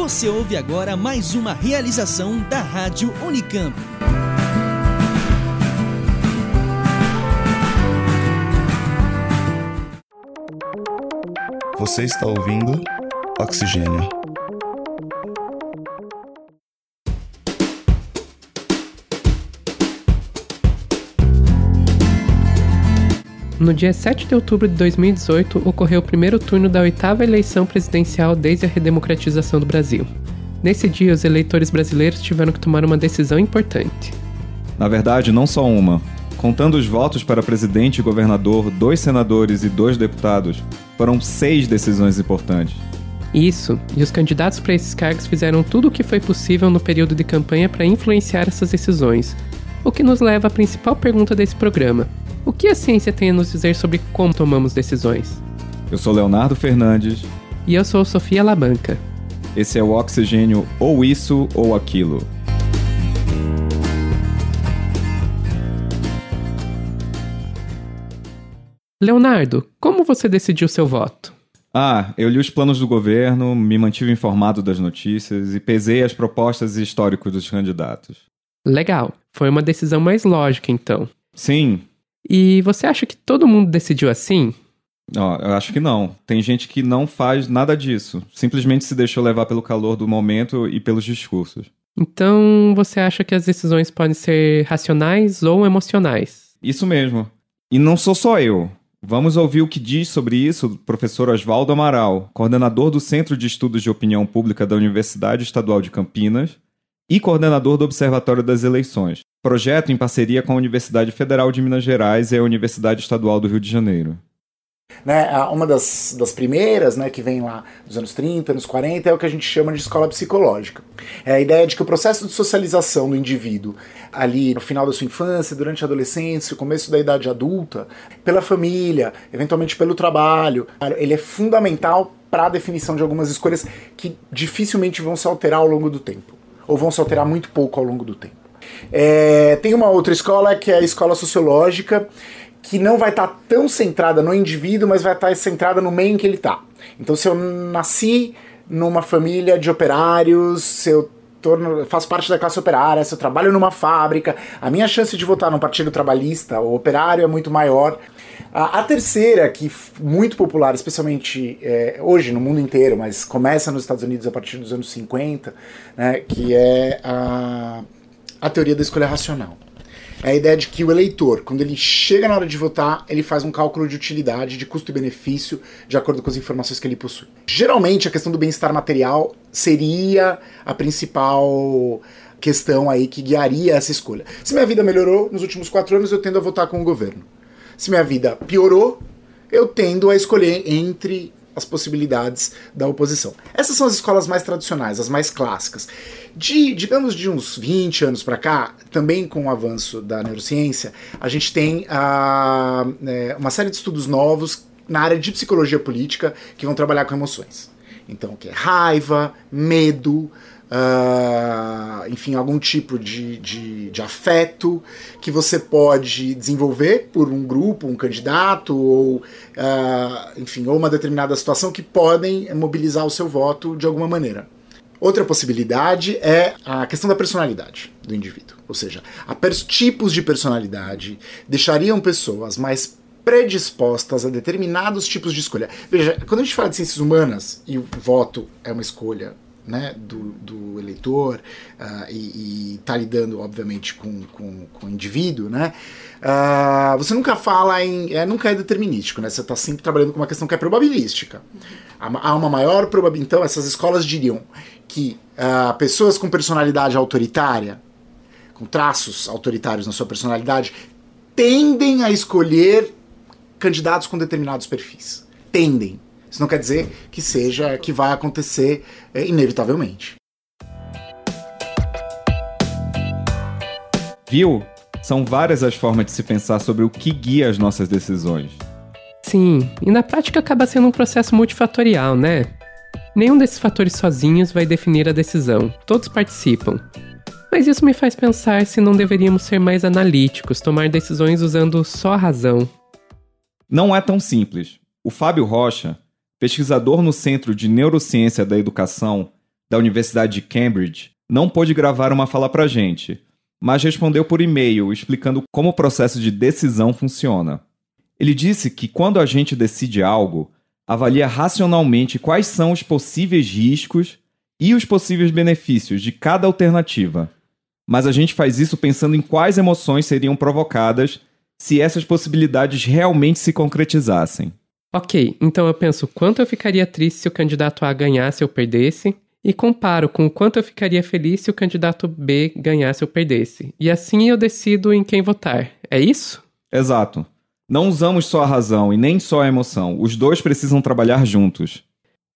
Você ouve agora mais uma realização da Rádio Unicamp. Você está ouvindo Oxigênio. No dia 7 de outubro de 2018, ocorreu o primeiro turno da oitava eleição presidencial desde a redemocratização do Brasil. Nesse dia, os eleitores brasileiros tiveram que tomar uma decisão importante. Na verdade, não só uma. Contando os votos para presidente e governador, dois senadores e dois deputados, foram seis decisões importantes. Isso, e os candidatos para esses cargos fizeram tudo o que foi possível no período de campanha para influenciar essas decisões. O que nos leva à principal pergunta desse programa: o que a ciência tem a nos dizer sobre como tomamos decisões? Eu sou Leonardo Fernandes. E eu sou Sofia Labanca. Esse é o Oxigênio ou Isso ou Aquilo. Leonardo, como você decidiu seu voto? Ah, eu li os planos do governo, me mantive informado das notícias e pesei as propostas e históricos dos candidatos. Legal. Foi uma decisão mais lógica, então. Sim, e você acha que todo mundo decidiu assim? Ó, eu acho que não. Tem gente que não faz nada disso. Simplesmente se deixou levar pelo calor do momento e pelos discursos. Então, você acha que as decisões podem ser racionais ou emocionais? Isso mesmo. E não sou só eu. Vamos ouvir o que diz sobre isso o professor Oswaldo Amaral, coordenador do Centro de Estudos de Opinião Pública da Universidade Estadual de Campinas e coordenador do Observatório das Eleições, projeto em parceria com a Universidade Federal de Minas Gerais e a Universidade Estadual do Rio de Janeiro. Né, uma das, das primeiras, né, que vem lá dos anos 30, anos 40, é o que a gente chama de escola psicológica. É a ideia de que o processo de socialização do indivíduo, ali no final da sua infância, durante a adolescência, começo da idade adulta, pela família, eventualmente pelo trabalho, ele é fundamental para a definição de algumas escolhas que dificilmente vão se alterar ao longo do tempo ou vão se alterar muito pouco ao longo do tempo. É, tem uma outra escola que é a escola sociológica, que não vai estar tá tão centrada no indivíduo, mas vai estar tá centrada no meio em que ele está. Então, se eu nasci numa família de operários, se eu torno, faço parte da classe operária, se eu trabalho numa fábrica, a minha chance de votar num partido trabalhista ou operário é muito maior. A, terceira, que muito popular, especialmente é, hoje no mundo inteiro, mas começa nos Estados Unidos a partir dos anos 50, né, que é a, a teoria da escolha racional. É a ideia de que o eleitor, quando ele chega na hora de votar, ele faz um cálculo de utilidade, de custo e benefício, de acordo com as informações que ele possui. Geralmente, a questão do bem-estar material seria a principal questão aí que guiaria essa escolha. Se minha vida melhorou nos últimos quatro anos, eu tendo a votar com o governo. Se minha vida piorou, eu tendo a escolher entre as possibilidades da oposição. Essas são as escolas mais tradicionais, as mais clássicas. De, digamos, de uns 20 anos para cá, também com o avanço da neurociência, a gente tem é, uma série de estudos novos na área de psicologia política que vão trabalhar com emoções. Então, que é raiva, medo, uh, enfim, algum tipo de, de, de, afeto que você pode desenvolver por um grupo, um candidato, ou, uh, enfim, ou uma determinada situação que podem mobilizar o seu voto de alguma maneira. Outra possibilidade é a questão da personalidade do indivíduo. Ou seja, tipos de personalidade deixariam pessoas mais predispostas a determinados tipos de escolha. Veja, quando a gente fala de ciências humanas e o voto é uma escolha né, do, do eleitor uh, e está lidando, obviamente, com, com, com o indivíduo, né, uh, você nunca fala em. É, nunca é determinístico, né, você está sempre trabalhando com uma questão que é probabilística. Há uma maior probabilidade. Então, essas escolas diriam que uh, pessoas com personalidade autoritária, com traços autoritários na sua personalidade, tendem a escolher candidatos com determinados perfis. Tendem. Isso não quer dizer que seja que vai acontecer é, inevitavelmente. Viu? São várias as formas de se pensar sobre o que guia as nossas decisões. Sim, e na prática acaba sendo um processo multifatorial, né? Nenhum desses fatores sozinhos vai definir a decisão, todos participam. Mas isso me faz pensar se não deveríamos ser mais analíticos, tomar decisões usando só a razão. Não é tão simples. O Fábio Rocha, pesquisador no Centro de Neurociência da Educação, da Universidade de Cambridge, não pôde gravar uma fala pra gente, mas respondeu por e-mail explicando como o processo de decisão funciona. Ele disse que quando a gente decide algo, avalia racionalmente quais são os possíveis riscos e os possíveis benefícios de cada alternativa. Mas a gente faz isso pensando em quais emoções seriam provocadas se essas possibilidades realmente se concretizassem. Ok, então eu penso quanto eu ficaria triste se o candidato A ganhasse ou perdesse, e comparo com o quanto eu ficaria feliz se o candidato B ganhasse ou perdesse. E assim eu decido em quem votar. É isso? Exato. Não usamos só a razão e nem só a emoção. Os dois precisam trabalhar juntos.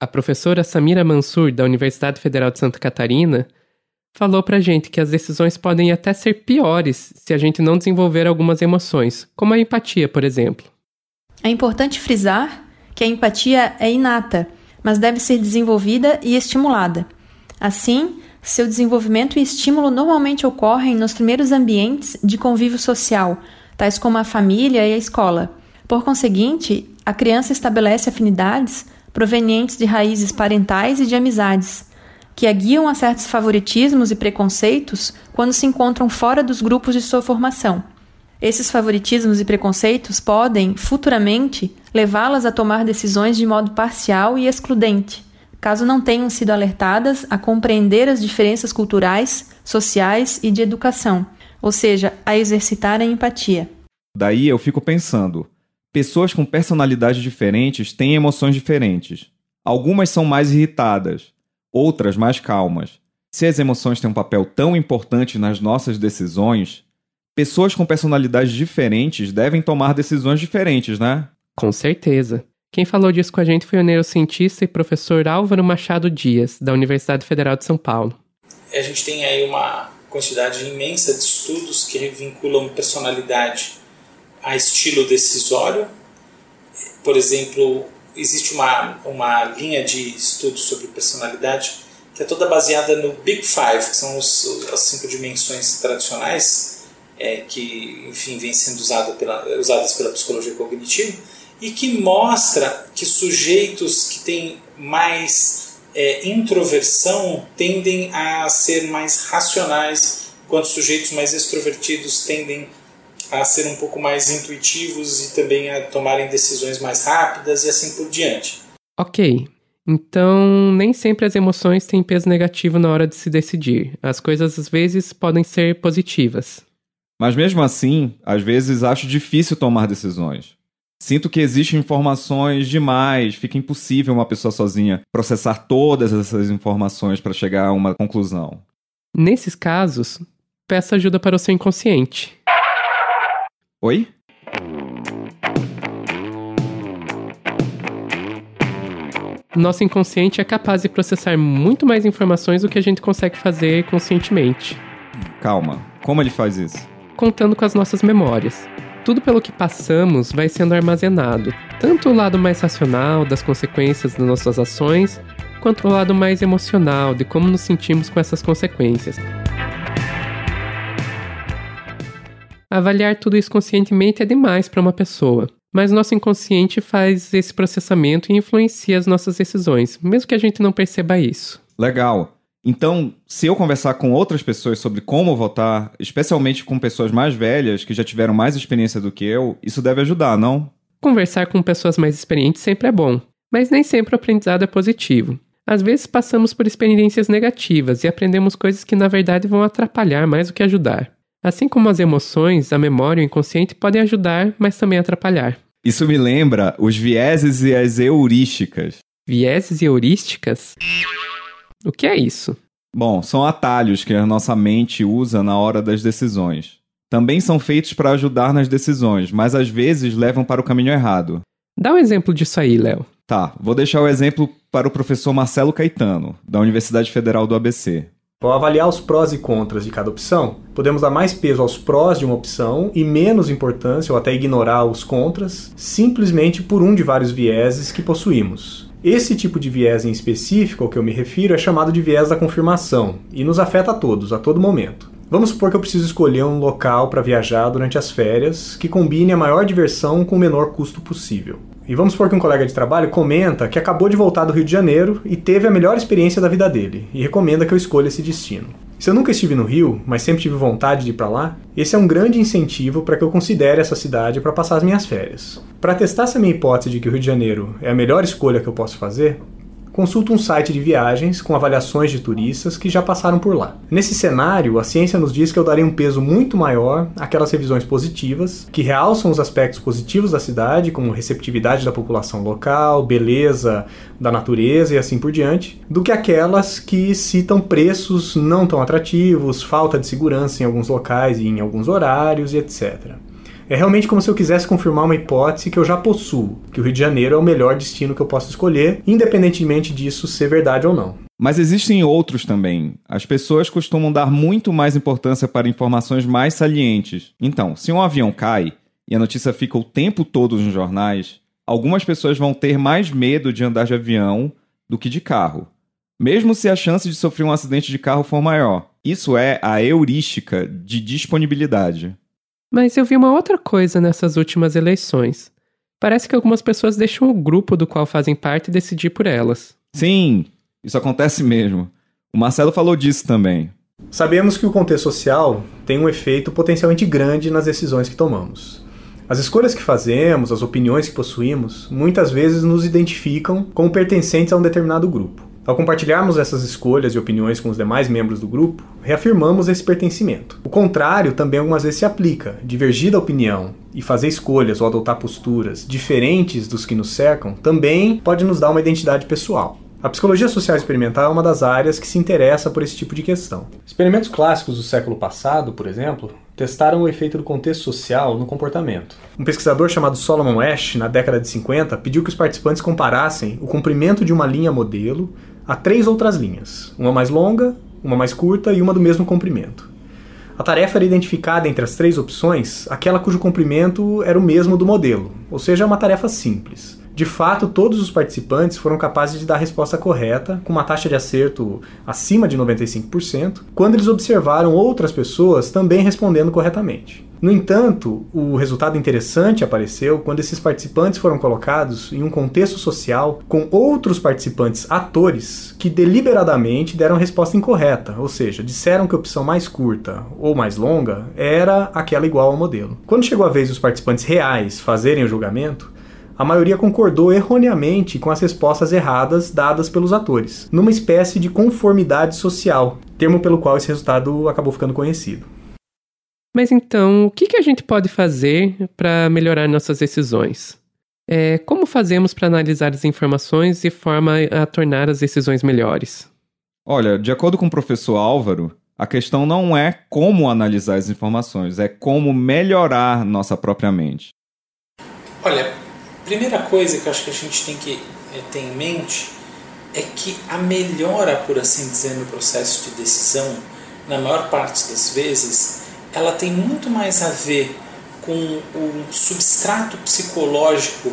A professora Samira Mansur, da Universidade Federal de Santa Catarina, falou pra gente que as decisões podem até ser piores se a gente não desenvolver algumas emoções, como a empatia, por exemplo. É importante frisar que a empatia é inata mas deve ser desenvolvida e estimulada. Assim, seu desenvolvimento e estímulo normalmente ocorrem nos primeiros ambientes de convívio social, tais como a família e a escola. Por conseguinte, a criança estabelece afinidades provenientes de raízes parentais e de amizades, que a guiam a certos favoritismos e preconceitos quando se encontram fora dos grupos de sua formação. Esses favoritismos e preconceitos podem, futuramente, levá-las a tomar decisões de modo parcial e excludente, caso não tenham sido alertadas a compreender as diferenças culturais, sociais e de educação, ou seja, a exercitar a empatia. Daí eu fico pensando: pessoas com personalidades diferentes têm emoções diferentes. Algumas são mais irritadas, outras mais calmas. Se as emoções têm um papel tão importante nas nossas decisões, pessoas com personalidades diferentes devem tomar decisões diferentes, né? Com certeza. Quem falou disso com a gente foi o neurocientista e professor Álvaro Machado Dias, da Universidade Federal de São Paulo. A gente tem aí uma quantidade imensa de estudos que vinculam personalidade a estilo decisório. Por exemplo, existe uma, uma linha de estudos sobre personalidade que é toda baseada no Big Five, que são os, as cinco dimensões tradicionais é, que, enfim, vêm sendo usada pela, usadas pela psicologia cognitiva e que mostra que sujeitos que têm mais é, introversão tendem a ser mais racionais, enquanto sujeitos mais extrovertidos tendem a ser um pouco mais intuitivos e também a tomarem decisões mais rápidas e assim por diante. Ok, então, nem sempre as emoções têm peso negativo na hora de se decidir. As coisas às vezes podem ser positivas. Mas mesmo assim, às vezes acho difícil tomar decisões. Sinto que existem informações demais, fica impossível uma pessoa sozinha processar todas essas informações para chegar a uma conclusão. Nesses casos, peça ajuda para o seu inconsciente. Oi? Nosso inconsciente é capaz de processar muito mais informações do que a gente consegue fazer conscientemente. Calma, como ele faz isso? Contando com as nossas memórias. Tudo pelo que passamos vai sendo armazenado, tanto o lado mais racional das consequências das nossas ações, quanto o lado mais emocional de como nos sentimos com essas consequências. Avaliar tudo isso conscientemente é demais para uma pessoa, mas nosso inconsciente faz esse processamento e influencia as nossas decisões, mesmo que a gente não perceba isso. Legal. Então, se eu conversar com outras pessoas sobre como votar, especialmente com pessoas mais velhas que já tiveram mais experiência do que eu, isso deve ajudar, não? Conversar com pessoas mais experientes sempre é bom, mas nem sempre o aprendizado é positivo. Às vezes passamos por experiências negativas e aprendemos coisas que na verdade vão atrapalhar mais do que ajudar. Assim como as emoções, a memória e o inconsciente podem ajudar, mas também atrapalhar. Isso me lembra os vieses e as heurísticas. Vieses e heurísticas? O que é isso? Bom, são atalhos que a nossa mente usa na hora das decisões. Também são feitos para ajudar nas decisões, mas às vezes levam para o caminho errado. Dá um exemplo disso aí, Léo. Tá, vou deixar o exemplo para o professor Marcelo Caetano, da Universidade Federal do ABC. Ao avaliar os prós e contras de cada opção, podemos dar mais peso aos prós de uma opção e menos importância ou até ignorar os contras, simplesmente por um de vários vieses que possuímos. Esse tipo de viés em específico ao que eu me refiro é chamado de viés da confirmação e nos afeta a todos, a todo momento. Vamos supor que eu preciso escolher um local para viajar durante as férias que combine a maior diversão com o menor custo possível. E vamos supor que um colega de trabalho comenta que acabou de voltar do Rio de Janeiro e teve a melhor experiência da vida dele e recomenda que eu escolha esse destino. Se eu nunca estive no Rio, mas sempre tive vontade de ir para lá, esse é um grande incentivo para que eu considere essa cidade para passar as minhas férias. Para testar essa minha hipótese de que o Rio de Janeiro é a melhor escolha que eu posso fazer, consulta um site de viagens com avaliações de turistas que já passaram por lá. Nesse cenário, a ciência nos diz que eu darei um peso muito maior àquelas revisões positivas, que realçam os aspectos positivos da cidade, como receptividade da população local, beleza da natureza e assim por diante, do que aquelas que citam preços não tão atrativos, falta de segurança em alguns locais e em alguns horários e etc. É realmente como se eu quisesse confirmar uma hipótese que eu já possuo, que o Rio de Janeiro é o melhor destino que eu posso escolher, independentemente disso ser verdade ou não. Mas existem outros também. As pessoas costumam dar muito mais importância para informações mais salientes. Então, se um avião cai e a notícia fica o tempo todo nos jornais, algumas pessoas vão ter mais medo de andar de avião do que de carro, mesmo se a chance de sofrer um acidente de carro for maior. Isso é a heurística de disponibilidade. Mas eu vi uma outra coisa nessas últimas eleições. Parece que algumas pessoas deixam o grupo do qual fazem parte decidir por elas. Sim, isso acontece mesmo. O Marcelo falou disso também. Sabemos que o contexto social tem um efeito potencialmente grande nas decisões que tomamos. As escolhas que fazemos, as opiniões que possuímos, muitas vezes nos identificam como pertencentes a um determinado grupo. Ao compartilharmos essas escolhas e opiniões com os demais membros do grupo, reafirmamos esse pertencimento. O contrário também algumas vezes se aplica. Divergir da opinião e fazer escolhas ou adotar posturas diferentes dos que nos cercam também pode nos dar uma identidade pessoal. A psicologia social experimental é uma das áreas que se interessa por esse tipo de questão. Experimentos clássicos do século passado, por exemplo, testaram o efeito do contexto social no comportamento. Um pesquisador chamado Solomon Ash, na década de 50, pediu que os participantes comparassem o comprimento de uma linha modelo a três outras linhas, uma mais longa, uma mais curta e uma do mesmo comprimento. A tarefa era identificada entre as três opções aquela cujo comprimento era o mesmo do modelo, ou seja, uma tarefa simples. De fato, todos os participantes foram capazes de dar a resposta correta, com uma taxa de acerto acima de 95%, quando eles observaram outras pessoas também respondendo corretamente. No entanto, o resultado interessante apareceu quando esses participantes foram colocados em um contexto social com outros participantes atores que deliberadamente deram resposta incorreta, ou seja, disseram que a opção mais curta ou mais longa era aquela igual ao modelo. Quando chegou a vez dos participantes reais fazerem o julgamento, a maioria concordou erroneamente com as respostas erradas dadas pelos atores, numa espécie de conformidade social, termo pelo qual esse resultado acabou ficando conhecido. Mas então, o que, que a gente pode fazer para melhorar nossas decisões? É, como fazemos para analisar as informações de forma a tornar as decisões melhores? Olha, de acordo com o professor Álvaro, a questão não é como analisar as informações, é como melhorar nossa própria mente. Olha, primeira coisa que eu acho que a gente tem que é, ter em mente é que a melhora, por assim dizer, no processo de decisão, na maior parte das vezes, ela tem muito mais a ver com o substrato psicológico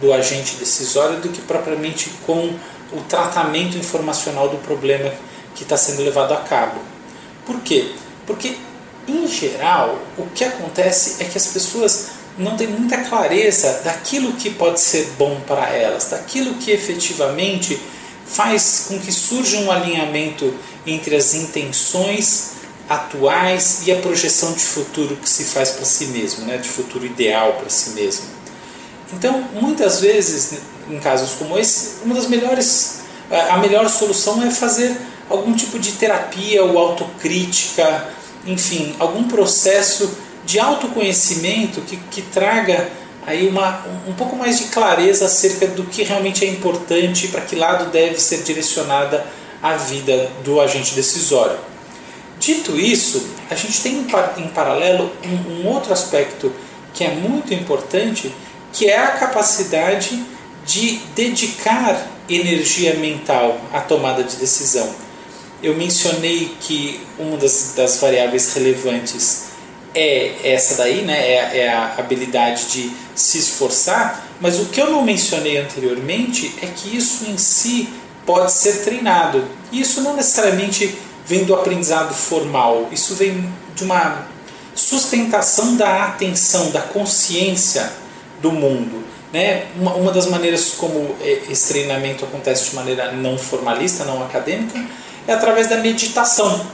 do agente decisório do que propriamente com o tratamento informacional do problema que está sendo levado a cabo. Por quê? Porque, em geral, o que acontece é que as pessoas não têm muita clareza daquilo que pode ser bom para elas, daquilo que efetivamente faz com que surja um alinhamento entre as intenções atuais e a projeção de futuro que se faz para si mesmo, né, de futuro ideal para si mesmo. Então, muitas vezes, em casos como esse, uma das melhores, a melhor solução é fazer algum tipo de terapia ou autocrítica, enfim, algum processo de autoconhecimento que, que traga aí uma, um pouco mais de clareza acerca do que realmente é importante e para que lado deve ser direcionada a vida do agente decisório. Dito isso, a gente tem em paralelo um, um outro aspecto que é muito importante, que é a capacidade de dedicar energia mental à tomada de decisão. Eu mencionei que uma das, das variáveis relevantes é essa daí, né? É, é, a habilidade de se esforçar, mas o que eu não mencionei anteriormente é que isso em si pode ser treinado. Isso não necessariamente vem do aprendizado formal, isso vem de uma sustentação da atenção, da consciência do mundo. Né? Uma, uma das maneiras como é, esse treinamento acontece de maneira não formalista, não acadêmica, é através da meditação.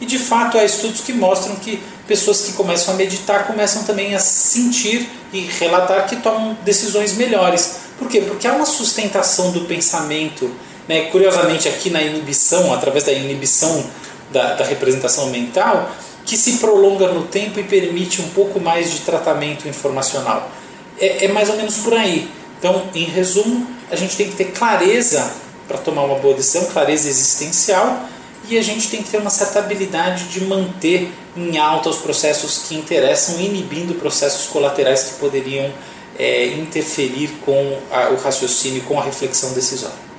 E de fato há estudos que mostram que pessoas que começam a meditar começam também a sentir e relatar que tomam decisões melhores. Por quê? Porque há uma sustentação do pensamento. Né? Curiosamente, aqui na inibição, através da inibição da, da representação mental, que se prolonga no tempo e permite um pouco mais de tratamento informacional. É, é mais ou menos por aí. Então, em resumo, a gente tem que ter clareza para tomar uma boa decisão, clareza existencial, e a gente tem que ter uma certa habilidade de manter em alta os processos que interessam, inibindo processos colaterais que poderiam é, interferir com a, o raciocínio, com a reflexão decisória.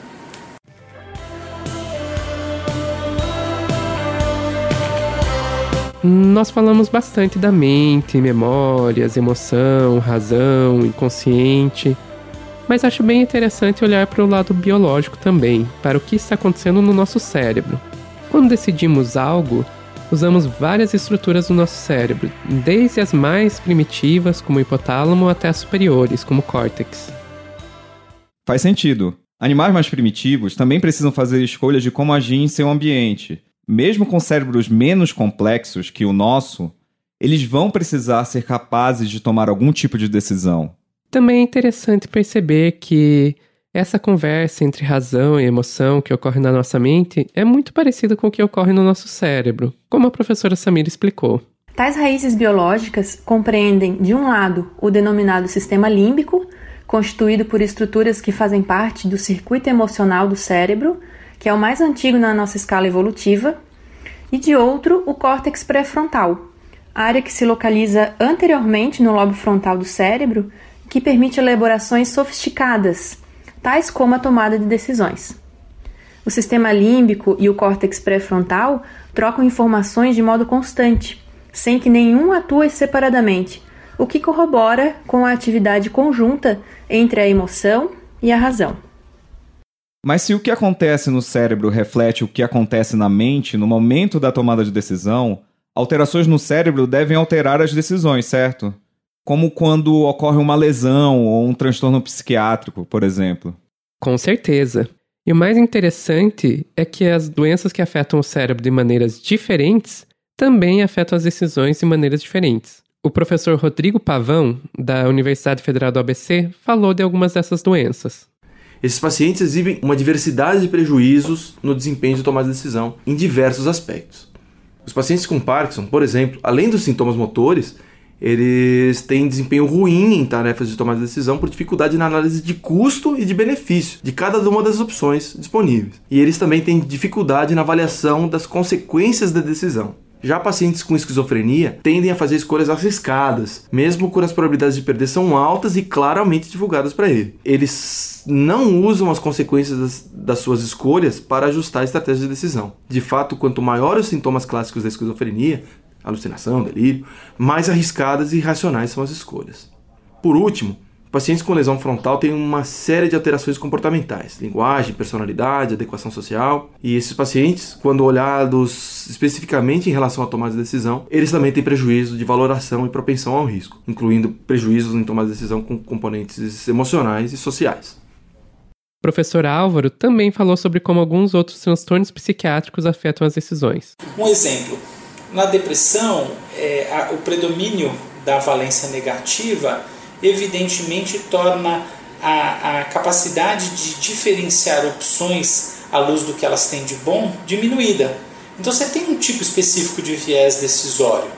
Nós falamos bastante da mente, memórias, emoção, razão, inconsciente, mas acho bem interessante olhar para o lado biológico também, para o que está acontecendo no nosso cérebro. Quando decidimos algo, usamos várias estruturas do nosso cérebro, desde as mais primitivas, como o hipotálamo, até as superiores, como o córtex. Faz sentido. Animais mais primitivos também precisam fazer escolhas de como agir em seu ambiente. Mesmo com cérebros menos complexos que o nosso, eles vão precisar ser capazes de tomar algum tipo de decisão. Também é interessante perceber que essa conversa entre razão e emoção que ocorre na nossa mente é muito parecida com o que ocorre no nosso cérebro, como a professora Samira explicou. Tais raízes biológicas compreendem, de um lado, o denominado sistema límbico, constituído por estruturas que fazem parte do circuito emocional do cérebro, que é o mais antigo na nossa escala evolutiva, e de outro, o córtex pré-frontal, área que se localiza anteriormente no lobo frontal do cérebro, que permite elaborações sofisticadas, tais como a tomada de decisões. O sistema límbico e o córtex pré-frontal trocam informações de modo constante, sem que nenhum atue separadamente, o que corrobora com a atividade conjunta entre a emoção e a razão. Mas se o que acontece no cérebro reflete o que acontece na mente no momento da tomada de decisão, alterações no cérebro devem alterar as decisões, certo? como quando ocorre uma lesão ou um transtorno psiquiátrico, por exemplo. Com certeza. E o mais interessante é que as doenças que afetam o cérebro de maneiras diferentes também afetam as decisões de maneiras diferentes. O professor Rodrigo Pavão, da Universidade Federal do ABC, falou de algumas dessas doenças. Esses pacientes exibem uma diversidade de prejuízos no desempenho de tomada de decisão em diversos aspectos. Os pacientes com Parkinson, por exemplo, além dos sintomas motores, eles têm desempenho ruim em tarefas de tomada de decisão por dificuldade na análise de custo e de benefício de cada uma das opções disponíveis. E eles também têm dificuldade na avaliação das consequências da decisão. Já pacientes com esquizofrenia tendem a fazer escolhas arriscadas, mesmo quando as probabilidades de perder são altas e claramente divulgadas para ele. Eles não usam as consequências das, das, suas escolhas para ajustar a estratégia de decisão. De fato, quanto maiores os sintomas clássicos da esquizofrenia, alucinação, delírio, mais arriscadas e irracionais são as escolhas. Por último, pacientes com lesão frontal têm uma série de alterações comportamentais, linguagem, personalidade, adequação social, e esses pacientes, quando olhados especificamente em relação à tomada de decisão, eles também têm prejuízo de valoração e propensão ao risco, incluindo prejuízos em tomada de decisão com componentes emocionais e sociais. O professor Álvaro também falou sobre como alguns outros transtornos psiquiátricos afetam as decisões. Um exemplo, na depressão, é, a, o predomínio da valência negativa evidentemente torna a, a capacidade de diferenciar opções à luz do que elas têm de bom diminuída. Então você tem um tipo específico de viés decisório.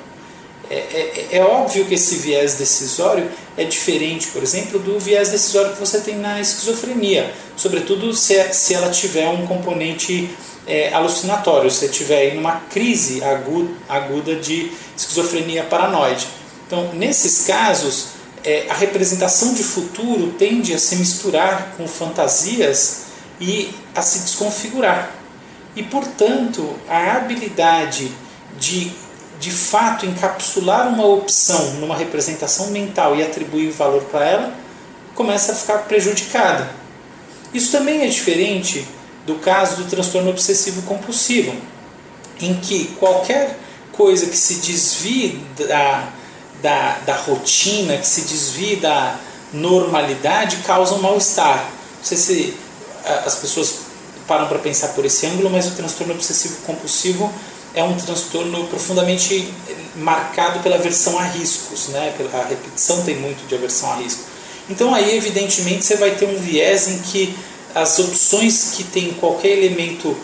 É, é, é, óbvio que esse viés decisório é diferente, por exemplo, do viés decisório que você tem na esquizofrenia, sobretudo se, se ela tiver um componente é, alucinatório, se estiver em uma crise aguda, aguda de esquizofrenia paranoide. Então, nesses casos, é, a representação de futuro tende a se misturar com fantasias e a se desconfigurar. E, portanto, a habilidade de, de fato, encapsular uma opção numa representação mental e atribuir valor para ela começa a ficar prejudicada. Isso também é diferente do caso do transtorno obsessivo compulsivo, em que qualquer coisa que se desvie da, da, da rotina, que se desvie da, normalidade causam mal-estar. Não sei se as pessoas param para pensar por esse ângulo, mas o transtorno obsessivo compulsivo é um transtorno profundamente marcado pela aversão a riscos, né? A repetição tem muito de aversão a risco. Então aí, evidentemente, você vai ter um viés em que as opções que têm qualquer elemento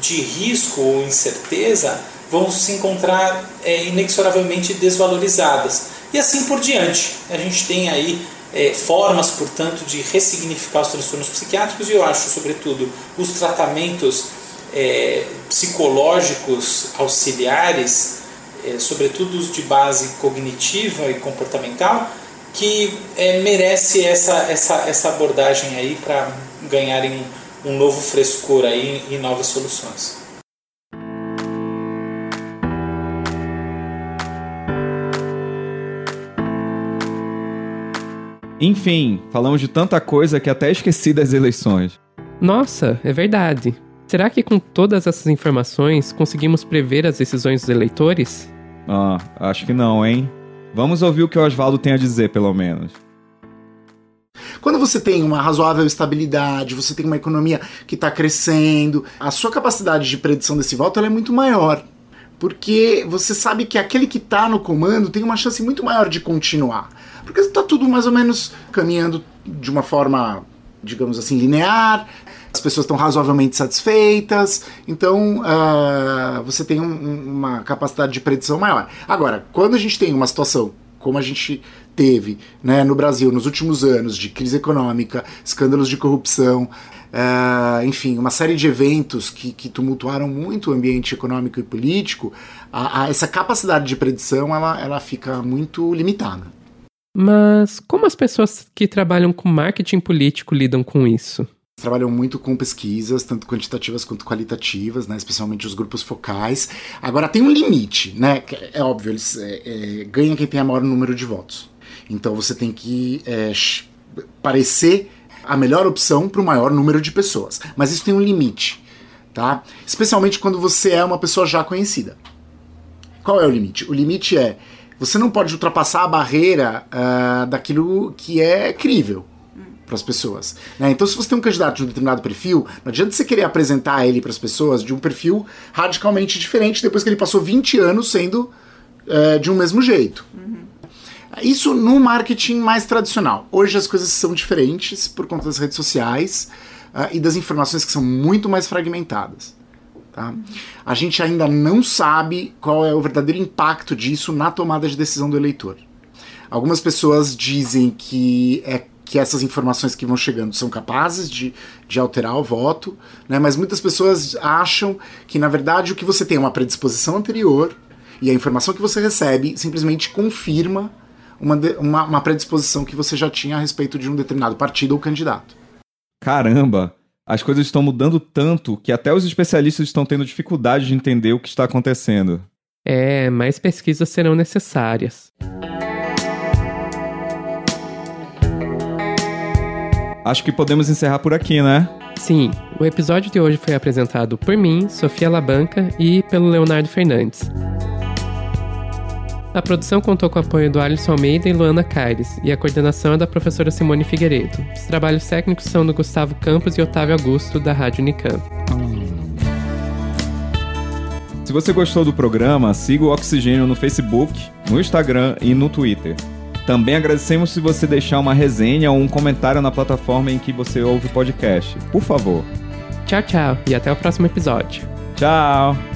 de risco ou incerteza vão se encontrar é, inexoravelmente desvalorizadas. E assim por diante. A gente tem aí é, formas, portanto, de ressignificar os transtornos psiquiátricos e eu acho, sobretudo, os tratamentos é, psicológicos auxiliares, é, sobretudo os de base cognitiva e comportamental, que é, merece essa, essa, essa abordagem aí para ganharem um, novo frescor aí e novas soluções. Enfim, falamos de tanta coisa que até esqueci das eleições. Nossa, é verdade. Será que com todas essas informações conseguimos prever as decisões dos eleitores? Ah, acho que não, hein? Vamos ouvir o que o Oswaldo tem a dizer, pelo menos. Quando você tem uma razoável estabilidade, você tem uma economia que está crescendo, a sua capacidade de predição desse voto é muito maior. Porque você sabe que aquele que está no comando tem uma chance muito maior de continuar. Porque está tudo mais ou menos caminhando de uma forma, digamos assim, linear, as pessoas estão razoavelmente satisfeitas, então uh, você tem um, uma capacidade de predição maior. Agora, quando a gente tem uma situação como a gente teve né, no Brasil nos últimos anos de crise econômica, escândalos de corrupção, uh, enfim, uma série de eventos que, que, tumultuaram muito o ambiente econômico e político, a, a essa capacidade de predição ela, ela fica muito limitada. Mas como as pessoas que trabalham com marketing político lidam com isso? Trabalham muito com pesquisas, tanto quantitativas quanto qualitativas, né, especialmente os grupos focais. Agora tem um limite, né? É óbvio, eles é, é, ganha quem tem a maior número de votos. Então você tem que é, parecer a melhor opção para o maior número de pessoas. Mas isso tem um limite, tá? Especialmente quando você é uma pessoa já conhecida. Qual é o limite? O limite é você não pode ultrapassar a barreira uh, daquilo que é crível para as pessoas. Né? Então, se você tem um candidato de um determinado perfil, não adianta você querer apresentar ele para as pessoas de um perfil radicalmente diferente depois que ele passou 20 anos sendo uh, de um mesmo jeito. Uhum. Isso no marketing mais tradicional. Hoje as coisas são diferentes por conta das redes sociais uh, e das informações que são muito mais fragmentadas. Tá? A gente ainda não sabe qual é o verdadeiro impacto disso na tomada de decisão do eleitor. Algumas pessoas dizem que é que essas informações que vão chegando são capazes de, de alterar o voto, né? mas muitas pessoas acham que, na verdade, o que você tem é uma predisposição anterior e a informação que você recebe simplesmente confirma uma, uma, uma predisposição que você já tinha a respeito de um determinado partido ou candidato. Caramba! As coisas estão mudando tanto que até os especialistas estão tendo dificuldade de entender o que está acontecendo. É, mais pesquisas serão necessárias. Acho que podemos encerrar por aqui, né? Sim, o episódio de hoje foi apresentado por mim, Sofia Labanca e pelo Leonardo Fernandes. A produção contou com o apoio do Alisson Almeida e Luana Caires, e a coordenação é da professora Simone Figueiredo. Os trabalhos técnicos são do Gustavo Campos e Otávio Augusto, da Rádio Unicamp. Se você gostou do programa, siga o Oxigênio no Facebook, no Instagram e no Twitter. Também agradecemos se você deixar uma resenha ou um comentário na plataforma em que você ouve o podcast. Por favor. Tchau, tchau e até o próximo episódio. Tchau!